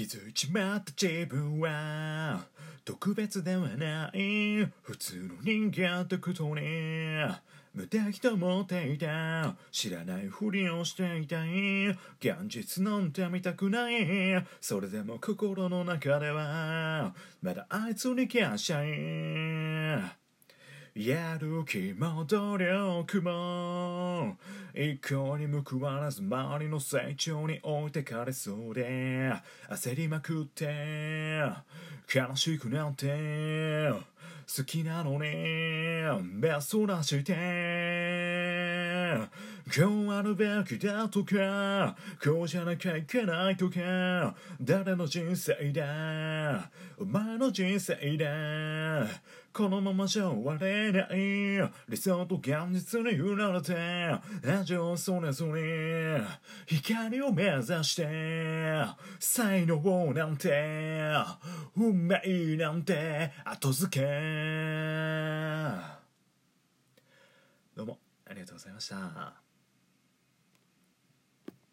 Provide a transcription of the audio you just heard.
気づいちまった自分は特別ではない。普通の人間ってことに無敵と思っていた。知らないふりをしていたい。現実なんて見たくない。それでも心の中ではまだあいつに感謝やる気も努力も一向に報わらず周りの成長に置いてかれそうで。焦りまくって。悲しくなって。好きなのに。目そらして。こうあるべきだとかこうじゃなきゃいけないとか誰の人生だお前の人生だこのままじゃ終われない理想と現実に揺られて味をそれぞれ光を目指して才能なんて運命なんて後付け。どうもありがとうございました。